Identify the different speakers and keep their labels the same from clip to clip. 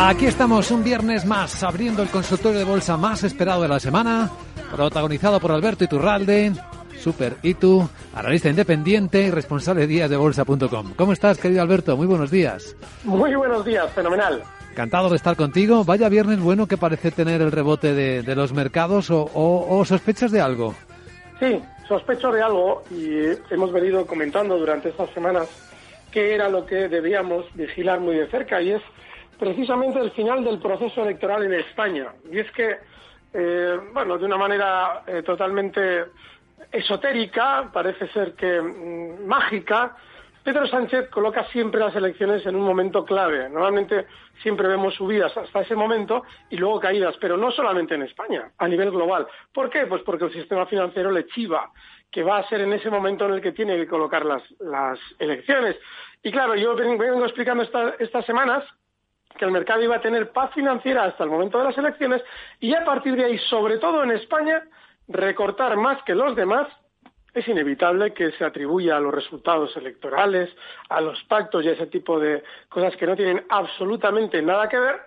Speaker 1: Aquí estamos un viernes más, abriendo el consultorio de bolsa más esperado de la semana, protagonizado por Alberto Iturralde, Super Itu, analista independiente y responsable de díasdebolsa.com. ¿Cómo estás, querido Alberto? Muy buenos días.
Speaker 2: Muy buenos días, fenomenal.
Speaker 1: Encantado de estar contigo. Vaya viernes bueno que parece tener el rebote de, los mercados o, o sospechas de algo.
Speaker 2: Sí, sospecho de algo y hemos venido comentando durante estas semanas qué era lo que debíamos vigilar muy de cerca y es precisamente el final del proceso electoral en España. Y es que, eh, bueno, de una manera eh, totalmente esotérica, parece ser que mm, mágica, Pedro Sánchez coloca siempre las elecciones en un momento clave. Normalmente siempre vemos subidas hasta ese momento y luego caídas, pero no solamente en España, a nivel global. ¿Por qué? Pues porque el sistema financiero le chiva que va a ser en ese momento en el que tiene que colocar las, las elecciones. Y claro, yo vengo explicando estas semanas que el mercado iba a tener paz financiera hasta el momento de las elecciones y a partir de ahí, sobre todo en España, recortar más que los demás es inevitable que se atribuya a los resultados electorales, a los pactos y a ese tipo de cosas que no tienen absolutamente nada que ver,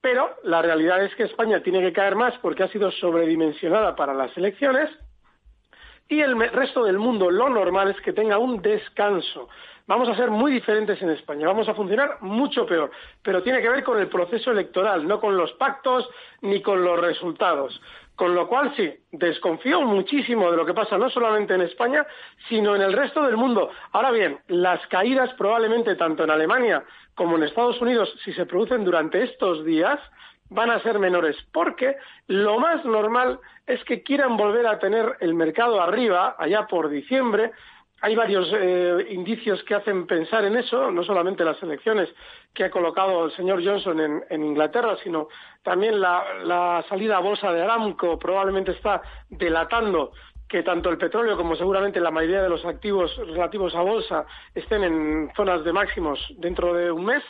Speaker 2: pero la realidad es que España tiene que caer más porque ha sido sobredimensionada para las elecciones y el resto del mundo lo normal es que tenga un descanso vamos a ser muy diferentes en España, vamos a funcionar mucho peor, pero tiene que ver con el proceso electoral, no con los pactos ni con los resultados. Con lo cual, sí, desconfío muchísimo de lo que pasa no solamente en España, sino en el resto del mundo. Ahora bien, las caídas probablemente tanto en Alemania como en Estados Unidos, si se producen durante estos días, van a ser menores, porque lo más normal es que quieran volver a tener el mercado arriba, allá por diciembre, hay varios eh, indicios que hacen pensar en eso, no solamente las elecciones que ha colocado el señor Johnson en, Inglaterra, sino también la, salida a bolsa de Aramco probablemente está delatando que tanto el petróleo como seguramente la mayoría de los activos relativos a bolsa estén en zonas de máximos dentro de un mes.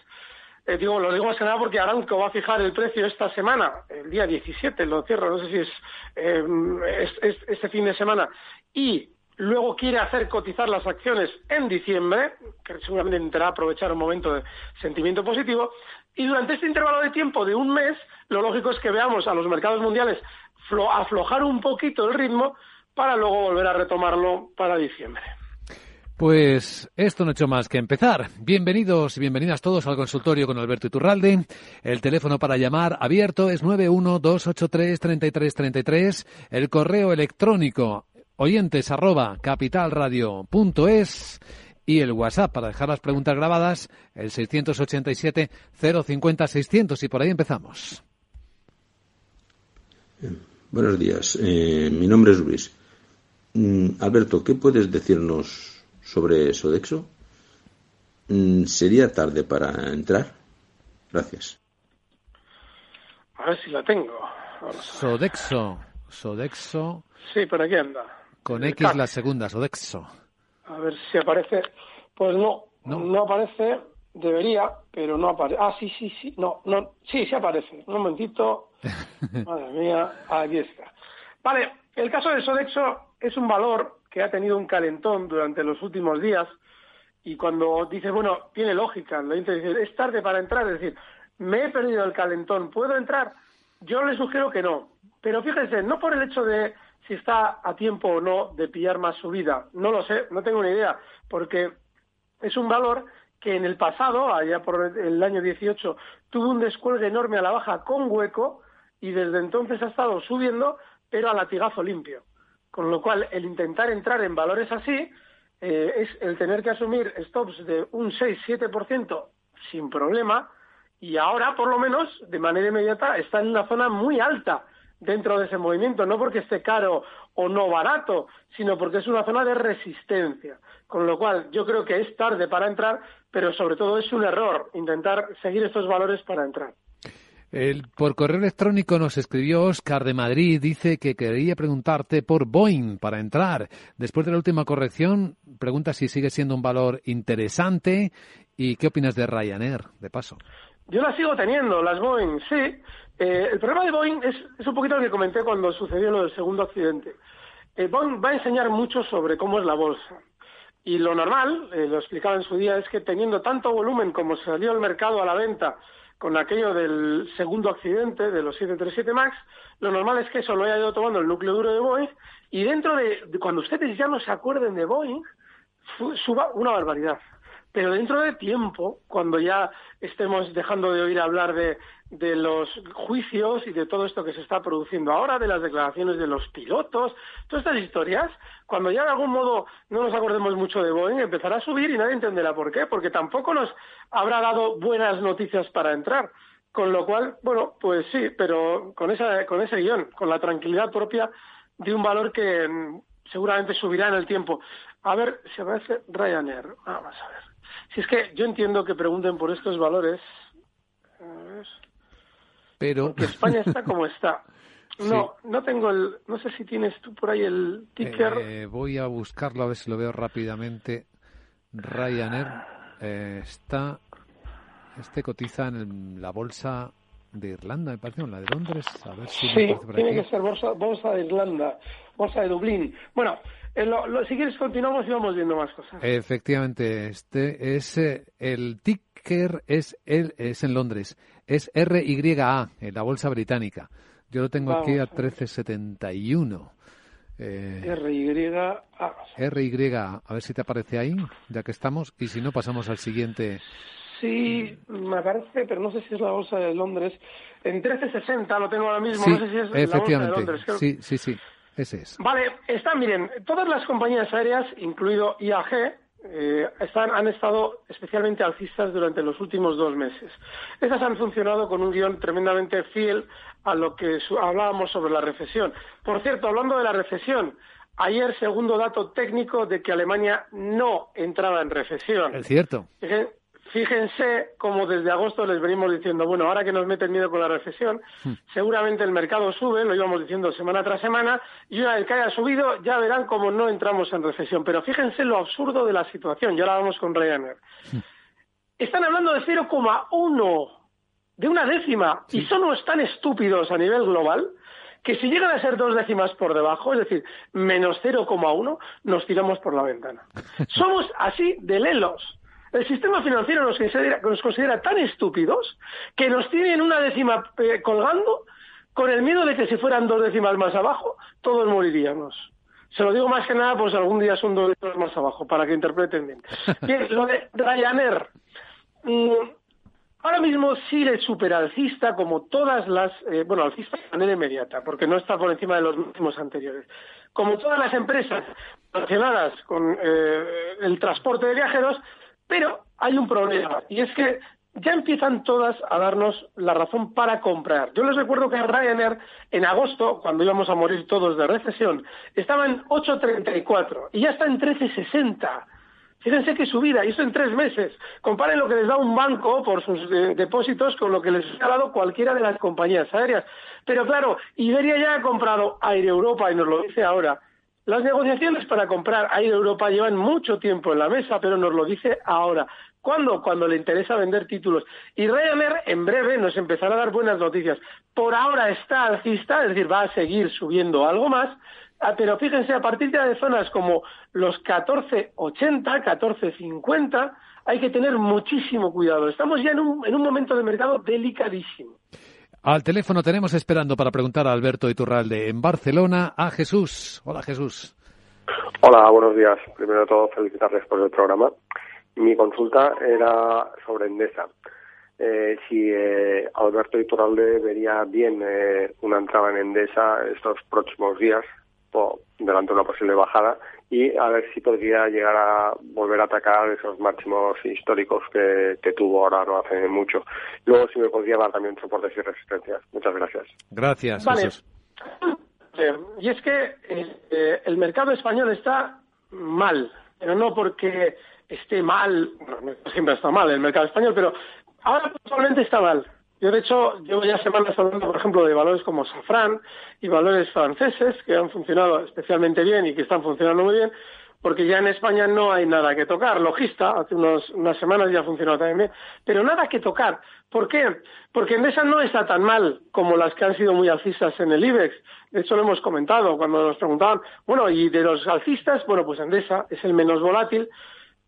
Speaker 2: Eh, digo, lo digo más que nada porque Aramco va a fijar el precio esta semana, el día 17, lo cierro, no sé si es, eh, este fin de semana, y luego quiere hacer cotizar las acciones en diciembre, que seguramente intentará aprovechar un momento de sentimiento positivo, y durante este intervalo de tiempo de un mes, lo lógico es que veamos a los mercados mundiales aflojar un poquito el ritmo para luego volver a retomarlo para diciembre.
Speaker 1: Pues esto no ha hecho más que empezar. Bienvenidos y bienvenidas todos al consultorio con Alberto Iturralde. El teléfono para llamar abierto es 912833333. El correo electrónico oyentes capitalradio.es y el WhatsApp para dejar las preguntas grabadas, el 687 050 600 y por ahí empezamos.
Speaker 3: Buenos días, eh, mi nombre es Luis. Mm, Alberto, ¿qué puedes decirnos sobre Sodexo? Mm, ¿Sería tarde para entrar? Gracias.
Speaker 2: A ver si la tengo.
Speaker 1: Sodexo. Sodexo.
Speaker 2: Sí, por aquí anda.
Speaker 1: Con X la segunda, Sodexo.
Speaker 2: A ver si aparece. Pues no, no, aparece. Debería, pero no aparece. Ah, sí, sí, sí. No, no, sí, sí aparece. Un momentito. Madre mía, aquí está. Vale, el caso de Sodexo es un valor ha tenido un calentón durante los últimos días y cuando dices, bueno, tiene lógica, lo dice, es tarde para entrar, es decir, me he perdido el calentón, ¿puedo entrar? Yo le sugiero que no. Pero fíjense, no por el hecho de si está a tiempo o no de pillar más subida, no lo sé, no tengo ni idea, porque es un valor que en el pasado, allá por el año 18, tuvo un descuelgue enorme a la baja con hueco y desde entonces ha estado subiendo, pero a latigazo limpio. Con lo cual, el intentar entrar en valores así eh, es el tener que asumir stops de un 6-7% sin problema y ahora, por lo menos, de manera inmediata, está en una zona muy alta dentro de ese movimiento, no porque esté caro o no barato, sino porque es una zona de resistencia. Con lo cual, yo creo que es tarde para entrar, pero sobre todo es un error intentar seguir estos valores para entrar.
Speaker 1: El, por correo electrónico nos escribió Oscar de Madrid, dice que quería preguntarte por Boeing para entrar. Después de la última corrección, pregunta si sigue siendo un valor interesante y qué opinas de Ryanair, de paso.
Speaker 2: Yo las sigo teniendo, las Boeing, sí. Eh, el problema de Boeing es, un poquito lo que comenté cuando sucedió lo del segundo accidente. Eh, Boeing va a enseñar mucho sobre cómo es la bolsa. Y lo normal, eh, lo explicaba en su día, es que teniendo tanto volumen como salió al mercado a la venta con aquello del segundo accidente de los 737 MAX, lo normal es que eso lo haya ido tomando el núcleo duro de Boeing y dentro de, cuando ustedes ya no se acuerden de Boeing, suba una barbaridad. Pero dentro de tiempo, cuando ya estemos dejando de oír hablar de, de los juicios y de todo esto que se está produciendo ahora, de las declaraciones de los pilotos, todas estas historias, cuando ya de algún modo no nos acordemos mucho de Boeing, empezará a subir y nadie entenderá por qué, porque tampoco nos habrá dado buenas noticias para entrar. Con lo cual, bueno, pues sí, pero con, esa, con ese guion, con la tranquilidad propia de un valor que mm, seguramente subirá en el tiempo. A ver, se va a hacer Ryanair. Vamos a ver. Si es que yo entiendo que pregunten por estos valores. A ver.
Speaker 1: Pero...
Speaker 2: España está como está. No, no tengo el. No sé si tienes tú por ahí el ticker.
Speaker 1: Eh, voy a buscarlo a ver si lo veo rápidamente. Ryanair eh, está. Este cotiza en la bolsa de Irlanda, me parece, o la de Londres. A ver si
Speaker 2: sí, tiene que ser bolsa, bolsa de Irlanda, bolsa de Dublín. Bueno, eh, lo, si quieres continuamos y vamos viendo más cosas.
Speaker 1: Efectivamente, este es el ticker es el, es en Londres es RYA, en la bolsa británica. Yo lo tengo aquí a 1371.
Speaker 2: Eh, RYA.
Speaker 1: RYA, a ver si te aparece ahí, ya que estamos, y si no, pasamos al siguiente.
Speaker 2: Sí, me aparece, pero no sé si es la bolsa de Londres. En 1360 lo tengo ahora mismo, no sé si es la bolsa de Londres.
Speaker 1: Sí, sí, sí, ese es.
Speaker 2: Vale, están, miren, todas las compañías aéreas, incluido IAG, eh, están, han estado especialmente alcistas durante los últimos dos meses. Estas han funcionado con un guion tremendamente fiel a lo que hablábamos sobre la recesión. Por cierto, hablando de la recesión, ayer segundo dato técnico de que Alemania no entraba en recesión.
Speaker 1: Es cierto.
Speaker 2: Fíjense cómo desde agosto les venimos diciendo, bueno, ahora que nos meten miedo con la recesión, hmm. seguramente el mercado sube, lo íbamos diciendo semana tras semana, y una vez que haya subido ya verán cómo no entramos en recesión. Pero fíjense lo absurdo de la situación, y ahora vamos con Ryanair. Hmm. Están hablando de 0,1, de una décima, y son tan estúpidos a nivel global que si llegan a ser dos décimas por debajo, es decir, menos 0,1, nos tiramos por la ventana. Somos así de lelos. El sistema financiero nos considera, tan estúpidos que nos tienen una décima eh, colgando con el miedo de que si fueran dos décimas más abajo, todos moriríamos. Se lo digo más que nada, pues algún día son dos décimas más abajo, para que interpreten bien. Bien, lo de Ryanair. Mm, ahora mismo sigue superalcista como todas las, eh, bueno, alcista de manera inmediata, porque no está por encima de los últimos anteriores. Como todas las empresas relacionadas con eh, el transporte de viajeros, pero hay un problema, y es que ya empiezan todas a darnos la razón para comprar. Yo les recuerdo que Ryanair en agosto, cuando íbamos a morir todos de recesión, estaba en 8.34 y ya está en 13.60. Fíjense qué subida, y eso en tres meses. Comparen lo que les da un banco por sus eh, depósitos con lo que les ha dado cualquiera de las compañías aéreas. Pero claro, Iberia ya ha comprado Air Europa y nos lo dice ahora. Las negociaciones para comprar Air Europa llevan mucho tiempo en la mesa, pero nos lo dice ahora. ¿Cuándo? Cuando le interesa vender títulos. Y Ryanair en breve nos empezará a dar buenas noticias. Por ahora está alcista, es decir, va a seguir subiendo algo más, ah, pero fíjense, a partir de zonas como los 14.80, 14.50, hay que tener muchísimo cuidado. Estamos ya en un, en un momento de mercado delicadísimo.
Speaker 1: Al teléfono tenemos esperando para preguntar a Alberto Iturralde en Barcelona a Jesús. Hola Jesús.
Speaker 4: Hola, buenos días. Primero de todo, felicitarles por el programa. Mi consulta era sobre Endesa. Eh, si eh, Alberto Iturralde vería bien eh, una entrada en Endesa estos próximos días, delante de una posible bajada, y a ver si podría llegar a volver a atacar esos máximos históricos que, tuvo ahora no hace mucho. Luego, si me podría dar también soportes y resistencias. Muchas gracias.
Speaker 1: Gracias.
Speaker 2: Vale. Y es que eh, el mercado español está mal, pero no porque esté mal, siempre está mal el mercado español, pero ahora actualmente está mal. Yo, de hecho, llevo ya semanas hablando, por ejemplo, de valores como Safran y valores franceses que han funcionado especialmente bien y que están funcionando muy bien, porque ya en España no hay nada que tocar. Logista, hace unos, unas semanas ya ha funcionado también bien, pero nada que tocar. ¿Por qué? Porque Endesa no está tan mal como las que han sido muy alcistas en el IBEX. De hecho, lo hemos comentado cuando nos preguntaban, bueno, y de los alcistas, bueno, pues Endesa es el menos volátil,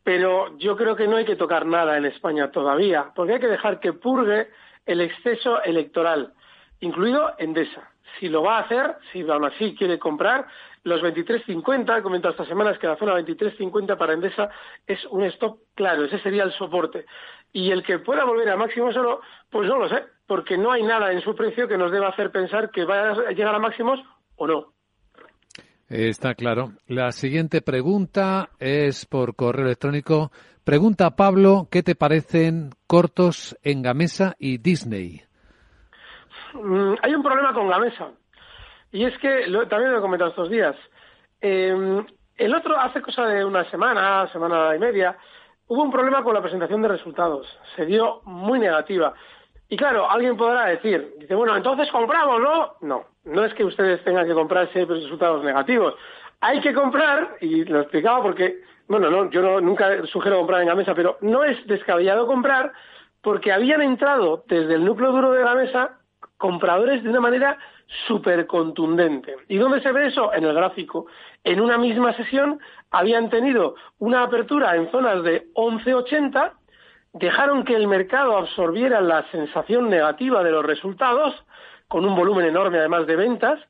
Speaker 2: pero yo creo que no hay que tocar nada en España todavía, porque hay que dejar que purgue el exceso electoral, incluido Endesa. Si lo va a hacer, si aún así quiere comprar, los 23.50, he comentado esta semana, es que la zona 23.50 para Endesa es un stop claro, ese sería el soporte. Y el que pueda volver a máximo solo, pues no lo sé, porque no hay nada en su precio que nos deba hacer pensar que va a llegar a máximos o no.
Speaker 1: Está claro. La siguiente pregunta es por correo electrónico. Pregunta Pablo, ¿qué te parecen cortos en Gamesa y Disney?
Speaker 2: Mm, hay un problema con Gamesa. Y es que, también lo he comentado estos días, em, el otro, hace cosa de una semana, semana y media, hubo un problema con la presentación de resultados. Se dio muy negativa. Y claro, alguien podrá decir, dice, bueno, entonces compramos, ¿no? No, no es que ustedes tengan que comprar si hay resultados negativos. Hay que comprar, y lo explicaba porque, bueno, no, yo nunca sugiero comprar en la mesa, pero no es descabellado comprar porque habían entrado desde el núcleo duro de la mesa compradores de una manera súper contundente. ¿Y dónde se ve eso? En el gráfico. En una misma sesión habían tenido una apertura en zonas de 11.80, dejaron que el mercado absorbiera la sensación negativa de los resultados, con un volumen enorme además de ventas,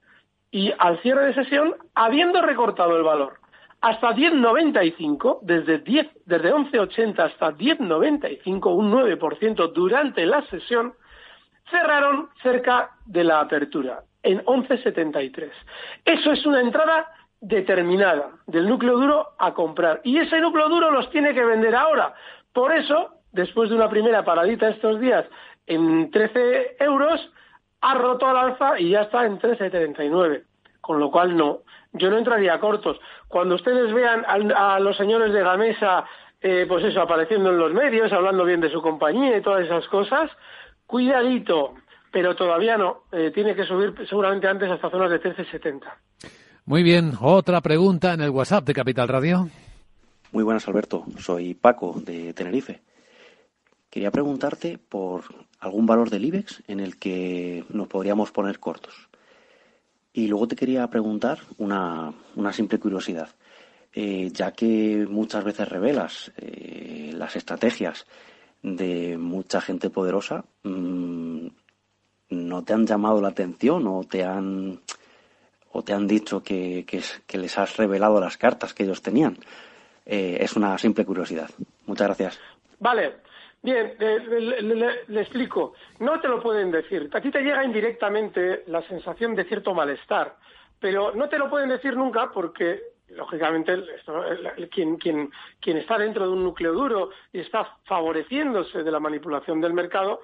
Speaker 2: y al cierre de sesión, habiendo recortado el valor hasta 10,95, desde, 10, desde 11,80 hasta 10,95, un 9% durante la sesión, cerraron cerca de la apertura, en 11,73. Eso es una entrada determinada del núcleo duro a comprar. Y ese núcleo duro los tiene que vender ahora. Por eso, después de una primera paradita estos días en 13 euros, ha roto al alza y ya está en 13,79. Con lo cual no, yo no entraría cortos. Cuando ustedes vean a, los señores de la mesa, eh, pues eso, apareciendo en los medios, hablando bien de su compañía y todas esas cosas, cuidadito, pero todavía no. Eh, tiene que subir seguramente antes hasta zonas de 13,70.
Speaker 1: Muy bien, otra pregunta en el WhatsApp de Capital Radio.
Speaker 5: Muy buenas, Alberto. Soy Paco, de Tenerife. Quería preguntarte por algún valor del IBEX en el que nos podríamos poner cortos. Y luego te quería preguntar una, simple curiosidad. Eh, ya que muchas veces revelas eh, las estrategias de mucha gente poderosa, mm, ¿no te han llamado la atención o te han, o te han dicho que, que, les has revelado las cartas que ellos tenían? Eh, es una simple curiosidad. Muchas gracias.
Speaker 2: Vale, Bien, le, explico. No te lo pueden decir. A ti te llega indirectamente la sensación de cierto malestar, pero no te lo pueden decir nunca porque, lógicamente, quien, quien, quien está dentro de un núcleo duro y está favoreciéndose de la manipulación del mercado,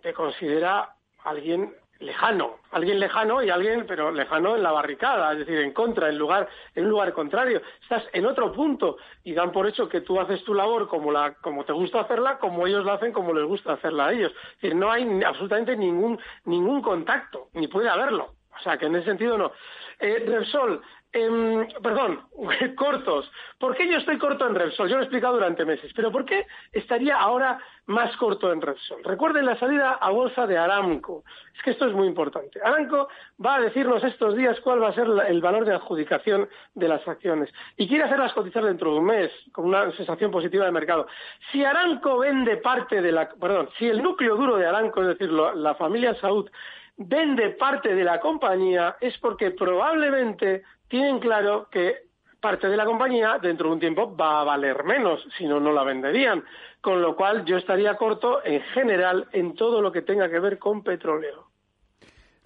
Speaker 2: te considera alguien lejano, alguien lejano y alguien, pero lejano en la barricada, es decir, en contra, en lugar, en un lugar contrario. Estás en otro punto y dan por hecho que tú haces tu labor como la, como te gusta hacerla, como ellos la hacen, como les gusta hacerla a ellos. Es decir, no hay absolutamente ningún, ningún contacto, ni puede haberlo. O sea, que en ese sentido no. Eh, Repsol, Em, perdón, cortos. ¿Por qué yo estoy corto en Repsol? Yo lo he explicado durante meses, pero ¿por qué estaría ahora más corto en Repsol? Recuerden la salida a bolsa de Aramco. Es que esto es muy importante. Aramco va a decirnos estos días cuál va a ser el valor de adjudicación de las acciones y quiere hacerlas cotizar dentro de un mes con una sensación positiva de mercado. Si Aramco vende parte de la, perdón, si el núcleo duro de Aramco, es decir, la familia Saud, vende parte de la compañía es porque probablemente tienen claro que parte de la compañía dentro de un tiempo va a valer menos, si no, no la venderían. Con lo cual yo estaría corto en general en todo lo que tenga que ver con petróleo.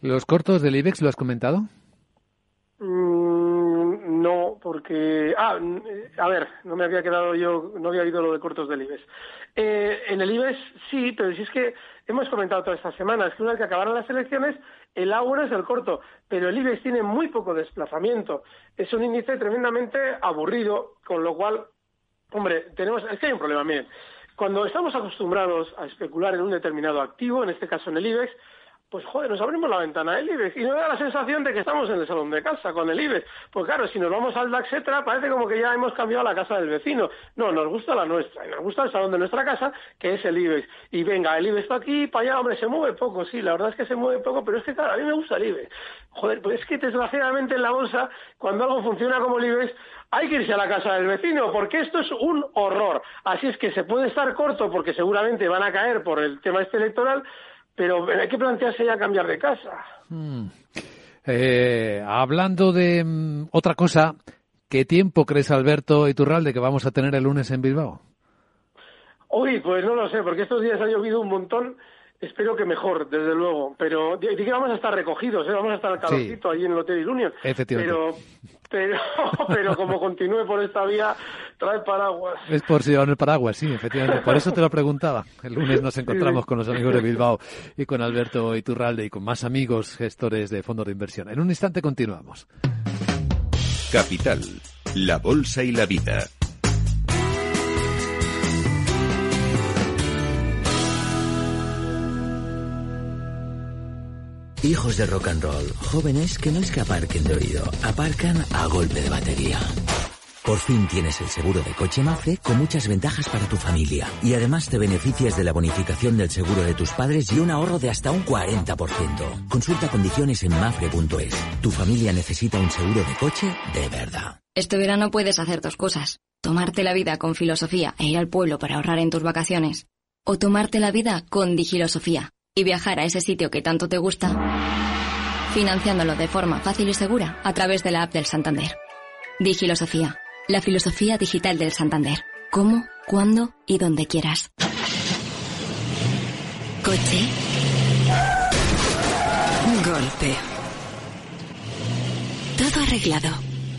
Speaker 1: ¿Los cortos del IBEX lo has comentado?
Speaker 2: Mm, no, porque... Ah, a ver, no me había quedado yo, no había oído lo de cortos del IBEX. Eh, en el IBEX sí, pero si es que hemos comentado todas estas semanas que una vez que acabaron las elecciones, el A1 es el corto, pero el IBEX tiene muy poco desplazamiento. Es un índice tremendamente aburrido, con lo cual, hombre, tenemos, es que hay un problema, miren. Cuando estamos acostumbrados a especular en un determinado activo, en este caso en el IBEX, pues joder, nos abrimos la ventana del IBEX y nos da la sensación de que estamos en el salón de casa con el IBEX. Pues claro, si nos vamos al DAX, etcétera, parece como que ya hemos cambiado la casa del vecino. No, nos gusta la nuestra, y nos gusta el salón de nuestra casa, que es el IBEX. Y venga, el IBEX está aquí, para allá, hombre, se mueve poco, sí, la verdad es que se mueve poco, pero es que claro, a mí me gusta el IBEX. Joder, pues es que desgraciadamente en la bolsa, cuando algo funciona como el IBEX, hay que irse a la casa del vecino, porque esto es un horror. Así es que se puede estar corto, porque seguramente van a caer por el tema este electoral, pero hay que plantearse ya cambiar de casa.
Speaker 1: Hmm. Eh, hablando de mm, otra cosa, ¿qué tiempo crees, Alberto Iturralde, que vamos a tener el lunes en Bilbao?
Speaker 2: Uy, pues no lo sé, porque estos días ha llovido un montón Espero que mejor, desde luego. Pero de, que vamos a estar recogidos, ¿eh? vamos a estar al calorcito allí en el Hotel Union.
Speaker 1: Efectivamente.
Speaker 2: Pero, pero, pero como continúe por esta vía, trae paraguas.
Speaker 1: Es por si llevan el paraguas, sí, efectivamente. Por eso te lo preguntaba. El lunes nos encontramos con los amigos de Bilbao y con Alberto Iturralde y con más amigos gestores de fondos de inversión. En un instante continuamos.
Speaker 6: Capital, la bolsa y la vida.
Speaker 7: Hijos de rock and roll, jóvenes que no es que aparquen de oído, aparcan a golpe de batería. Por fin tienes el seguro de coche Mafre con muchas ventajas para tu familia. Y además te beneficias de la bonificación del seguro de tus padres y un ahorro de hasta un 40%. Consulta condiciones en mafre.es. Tu familia necesita un seguro de coche de verdad.
Speaker 8: Este verano puedes hacer dos cosas. Tomarte la vida con filosofía e ir al pueblo para ahorrar en tus vacaciones. O tomarte la vida con digilosofía y viajar a ese sitio que tanto te gusta, financiándolo de forma fácil y segura a través de la app del Santander. Digilosofía, la filosofía digital del Santander. Cómo, cuándo y donde quieras. Coche. Golpe. Todo arreglado.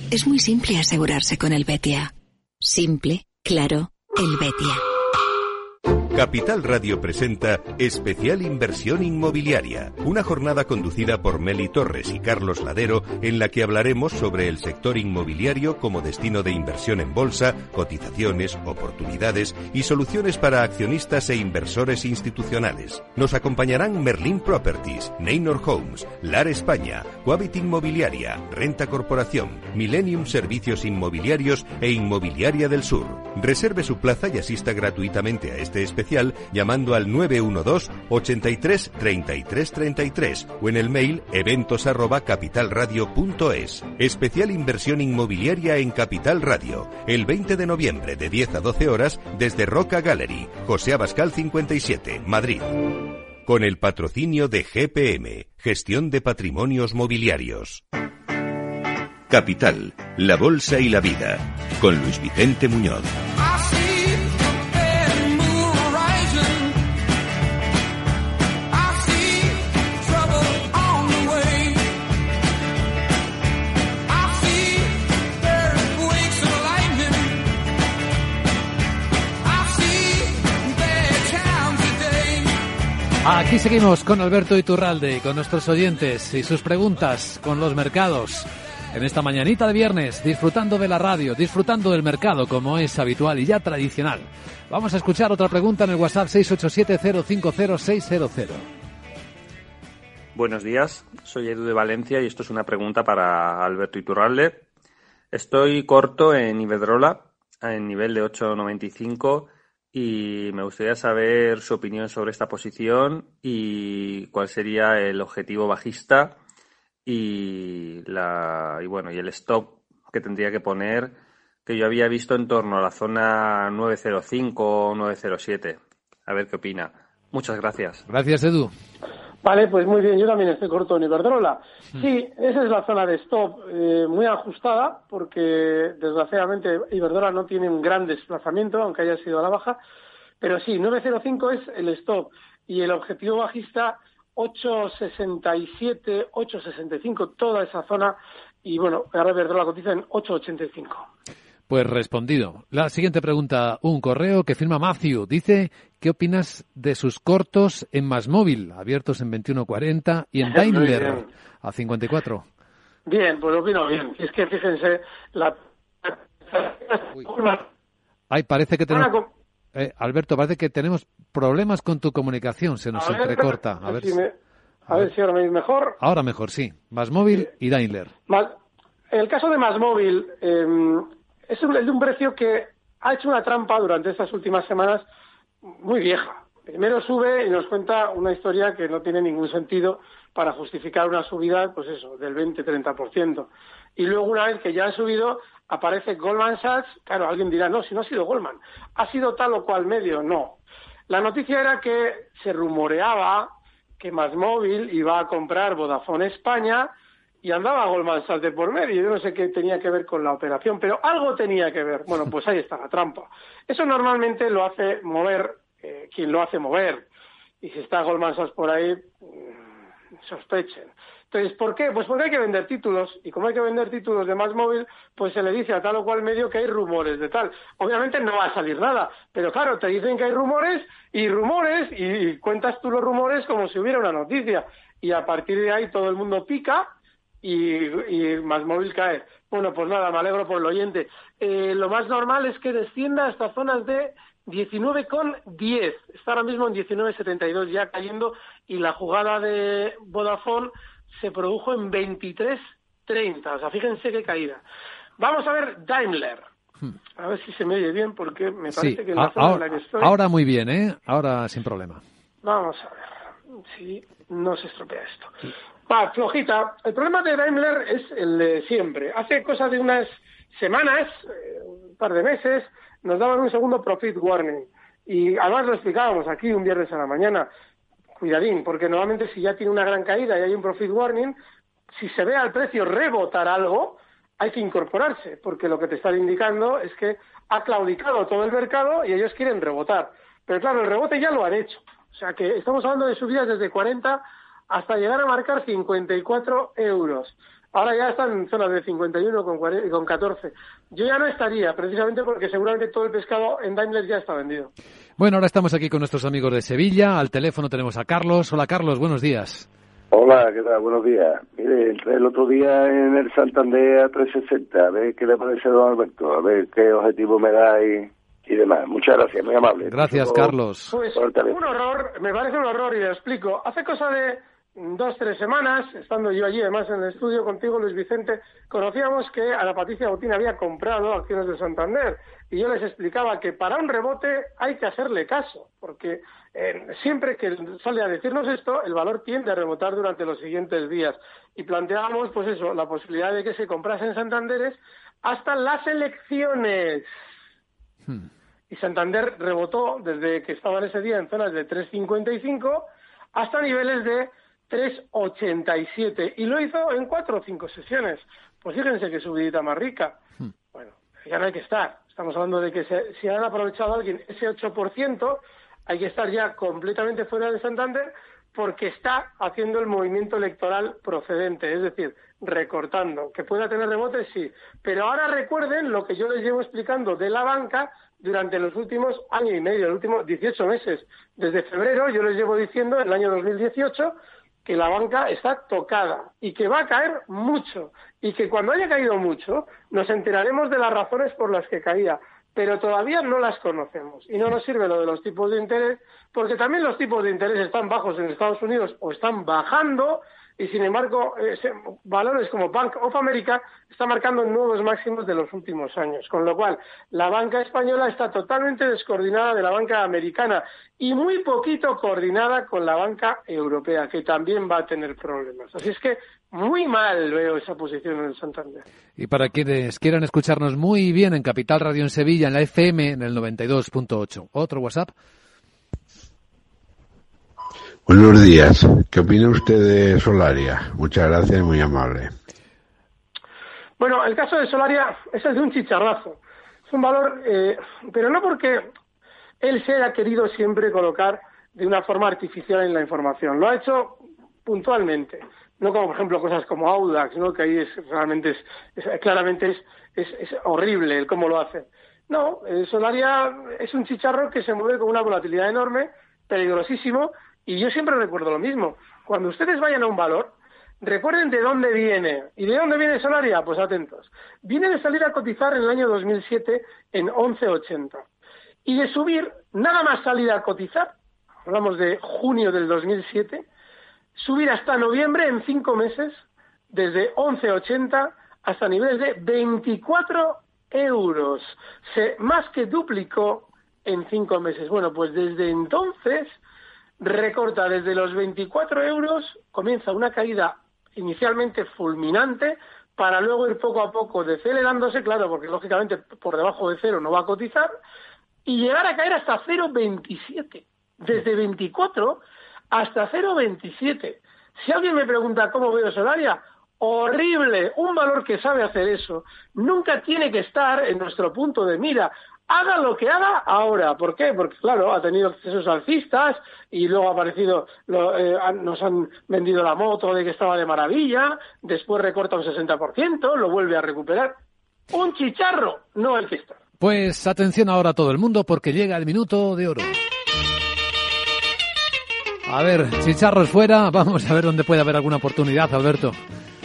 Speaker 8: Es muy simple asegurarse con el Betia. Simple, claro, el Betia.
Speaker 6: Capital Radio presenta Especial Inversión Inmobiliaria, una jornada conducida por Meli Torres y Carlos Ladero en la que hablaremos sobre el sector inmobiliario como destino de inversión en bolsa, cotizaciones, oportunidades y soluciones para accionistas e inversores institucionales. Nos acompañarán Merlin Properties, Neynor Homes, LAR España, Coavit Inmobiliaria, Renta Corporación, Millennium Servicios Inmobiliarios e Inmobiliaria del Sur. Reserve su plaza y asista gratuitamente a este especial llamando al 912 83 33 33 o en el mail eventos arroba capitalradio.es. Especial inversión inmobiliaria en Capital Radio, el 20 de noviembre de 10 a 12 horas desde Roca Gallery, José Abascal 57, Madrid. Con el patrocinio de GPM, Gestión de Patrimonios Mobiliarios. Capital, la Bolsa y la Vida, con Luis Vicente Muñoz.
Speaker 1: Aquí seguimos con Alberto Iturralde, con nuestros oyentes y sus preguntas con los mercados. En esta mañanita de viernes, disfrutando de la radio, disfrutando del mercado como es habitual y ya tradicional. Vamos a escuchar otra pregunta en el WhatsApp 687 050 600.
Speaker 9: Buenos días, soy Edu de Valencia y esto es una pregunta para Alberto Iturralde. Estoy corto en Iberdrola, en nivel de 8.95 y me gustaría saber su opinión sobre esta posición y cuál sería el objetivo bajista y la y bueno y el stop que tendría que poner que yo había visto en torno a la zona 905 o 907. A ver qué opina. Muchas gracias.
Speaker 1: Gracias, Edu.
Speaker 2: Vale, pues muy bien, yo también estoy corto en Iberdrola. Hmm. Sí, esa es la zona de stop eh, muy ajustada, porque desgraciadamente Iberdrola no tiene un gran desplazamiento, aunque haya sido a la baja, pero sí, 905 es el stop y el objetivo bajista 867, 865, toda esa zona, y bueno, ahora Iberdrola cotiza en 885.
Speaker 1: Pues respondido. La siguiente pregunta, un correo que firma Matthew. Dice, ¿qué opinas de sus cortos en Móvil, abiertos en 21.40 y en Daimler a 54?
Speaker 2: Bien, pues opino bien. Es que fíjense, la...
Speaker 1: Ay, parece que tenemos... Eh, Alberto, parece que tenemos problemas con tu comunicación, se nos entrecorta.
Speaker 2: A ver, si, a ver si ahora me mejor.
Speaker 1: Ahora mejor, sí. Móvil y Daimler.
Speaker 2: El caso de Masmóvil, eh, es, de un precio que ha hecho una trampa durante estas últimas semanas muy vieja. Primero sube y nos cuenta una historia que no tiene ningún sentido para justificar una subida, pues eso, del 20-30%. Y luego, una vez que ya ha subido, aparece Goldman Sachs. Claro, alguien dirá, no, si no ha sido Goldman, ha sido tal o cual medio. No. La noticia era que se rumoreaba que Móvil iba a comprar Vodafone España y andaba Goldman Sachs de por medio. Yo no sé qué tenía que ver con la operación, pero algo tenía que ver. Bueno, pues ahí está la trampa. Eso normalmente lo hace mover eh, quien lo hace mover. Y si está Goldman Sachs por ahí, mm, sospechen. Entonces, ¿por qué? Pues porque hay que vender títulos. Y como hay que vender títulos de más móvil, pues se le dice a tal o cual medio que hay rumores de tal. Obviamente no va a salir nada. Pero claro, te dicen que hay rumores y rumores y cuentas tú los rumores como si hubiera una noticia. Y a partir de ahí todo el mundo pica y, más móvil cae. Bueno, pues nada, me alegro por el oyente. Eh, lo más normal es que descienda hasta zonas de 19,10. Está ahora mismo en 19,72 ya cayendo y la jugada de Vodafone se produjo en 23,30. O sea, fíjense qué caída. Vamos a ver Daimler. Hmm. A ver si se me oye bien porque me parece que en la zona en la que estoy...
Speaker 1: Ahora muy bien, ¿eh? Ahora sin problema.
Speaker 2: Vamos a ver si no se estropea esto. Va, flojita. El problema de Daimler es el de siempre. Hace cosa de unas semanas, eh, un par de meses, nos daban un segundo profit warning. Y además lo explicábamos aquí un viernes a la mañana. Cuidadín, porque normalmente si ya tiene una gran caída y hay un profit warning, si se ve al precio rebotar algo, hay que incorporarse, porque lo que te están indicando es que ha claudicado todo el mercado y ellos quieren rebotar. Pero claro, el rebote ya lo han hecho. O sea que estamos hablando de subidas desde 40 hasta llegar a marcar 54 euros. Ahora ya están en zonas de 51 con, con 14. Yo ya no estaría, precisamente porque seguramente todo el pescado en Daimler ya está vendido.
Speaker 1: Bueno, ahora estamos aquí con nuestros amigos de Sevilla. Al teléfono tenemos a Carlos. Hola, Carlos, buenos días.
Speaker 10: Hola, ¿qué tal? Buenos días. Mire, entré el otro día en el Santander a 360. A ver qué le parece a don Alberto. A ver qué objetivo me da y y demás. Muchas gracias, muy amable.
Speaker 1: Gracias, Carlos.
Speaker 2: Pues un horror, me parece un horror y le explico. Hace cosa de dos, tres semanas, estando yo allí además en el estudio contigo, Luis Vicente, conocíamos que a la Patricia Botín había comprado acciones de Santander y yo les explicaba que para un rebote hay que hacerle caso, porque eh, siempre que sale a decirnos esto, el valor tiende a rebotar durante los siguientes días. Y planteábamos, pues eso, la posibilidad de que se comprasen Santanderes hasta las elecciones. Hmm. Y Santander rebotó desde que estaba en ese día en zonas de 3.55 hasta niveles de 3.87. Y lo hizo en cuatro o cinco sesiones. Pues fíjense que subidita más rica. Hmm. Bueno, ya no hay que estar. Estamos hablando de que si han aprovechado alguien ese 8%, hay que estar ya completamente fuera de Santander porque está haciendo el movimiento electoral procedente, es decir, recortando. Que pueda tener rebotes, sí. Pero ahora recuerden lo que yo les llevo explicando de la banca durante los últimos año y medio, los últimos 18 meses. Desde febrero yo les llevo diciendo, en el año 2018, que la banca está tocada y que va a caer mucho. Y que cuando haya caído mucho, nos enteraremos de las razones por las que caía. pero todavía no las conocemos. Y no nos sirve lo de los tipos de interés, porque también los tipos de interés están bajos en Estados Unidos o están bajando, y sin embargo, valores como Bank of America está marcando nuevos máximos de los últimos años. Con lo cual, la banca española está totalmente descoordinada de la banca americana y muy poquito coordinada con la banca europea, que también va a tener problemas. Así es que muy mal veo esa posición en el Santander.
Speaker 1: Y para quienes quieran escucharnos muy bien en Capital Radio en Sevilla, en la FM, en el 92.8. ¿Otro WhatsApp?
Speaker 11: Buenos días. ¿Qué opina usted de Solaria? Muchas gracias, muy amable.
Speaker 2: Bueno, el caso de Solaria es el de un chicharrazo. Es un valor, eh, pero no porque él se haya querido siempre colocar de una forma artificial en la información. Lo ha hecho puntualmente no como por ejemplo cosas como Audax, ¿no? que ahí es realmente es, claramente es, es, horrible el cómo lo hacen. No, el Solaria es un chicharro que se mueve con una volatilidad enorme, peligrosísimo, y yo siempre recuerdo lo mismo. Cuando ustedes vayan a un valor, recuerden de dónde viene. ¿Y de dónde viene Solaria? Pues atentos. Viene de salir a cotizar en el año 2007 en 11.80. Y de subir, nada más salir a cotizar, hablamos de junio del 2007, subir hasta noviembre en cinco meses, desde 11,80 hasta niveles de 24 euros. Se más que duplicó en cinco meses. Bueno, pues desde entonces recorta desde los 24 euros, comienza una caída inicialmente fulminante para luego ir poco a poco decelerándose, claro, porque lógicamente por debajo de cero no va a cotizar, y llegar a caer hasta 0,27. Desde 24 hasta 0,27. Si alguien me pregunta cómo veo Solaria, horrible, un valor que sabe hacer eso, nunca tiene que estar en nuestro punto de mira. Haga lo que haga ahora. ¿Por qué? Porque, claro, ha tenido accesos alcistas y luego ha aparecido, eh, nos han vendido la moto de que estaba de maravilla, después recorta un 60%, lo vuelve a recuperar. Un chicharro, no está.
Speaker 1: Pues atención ahora a todo el mundo porque llega el minuto de oro. A ver, chicharros fuera, vamos a ver dónde puede haber alguna oportunidad, Alberto.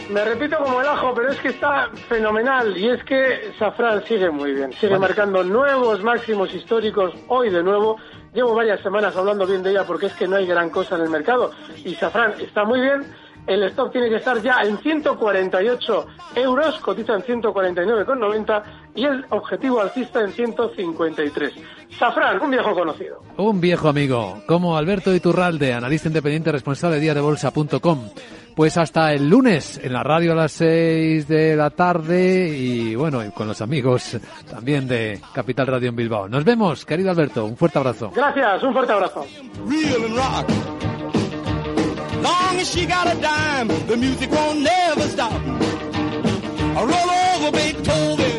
Speaker 2: Me repito como el ajo, pero es que está fenomenal. Y es que Safran sigue muy bien, sigue marcando nuevos máximos históricos hoy de nuevo. Llevo varias semanas hablando bien de ella porque es que no hay gran cosa en el mercado. Y Safran está muy bien. El stock tiene que estar ya en 148 euros, cotiza en 149,90 y el objetivo alcista en 153. Safran, un viejo conocido.
Speaker 1: Un viejo amigo, como Alberto Iturralde, analista independiente responsable de bolsa.com. Pues hasta el lunes en la radio a las 6 de la tarde y bueno, y con los amigos también de Capital Radio en Bilbao. Nos vemos, querido Alberto, un fuerte abrazo.
Speaker 2: Gracias, un fuerte abrazo.
Speaker 12: Long as she got a dime, the music won't never stop. I roll over Beethoven.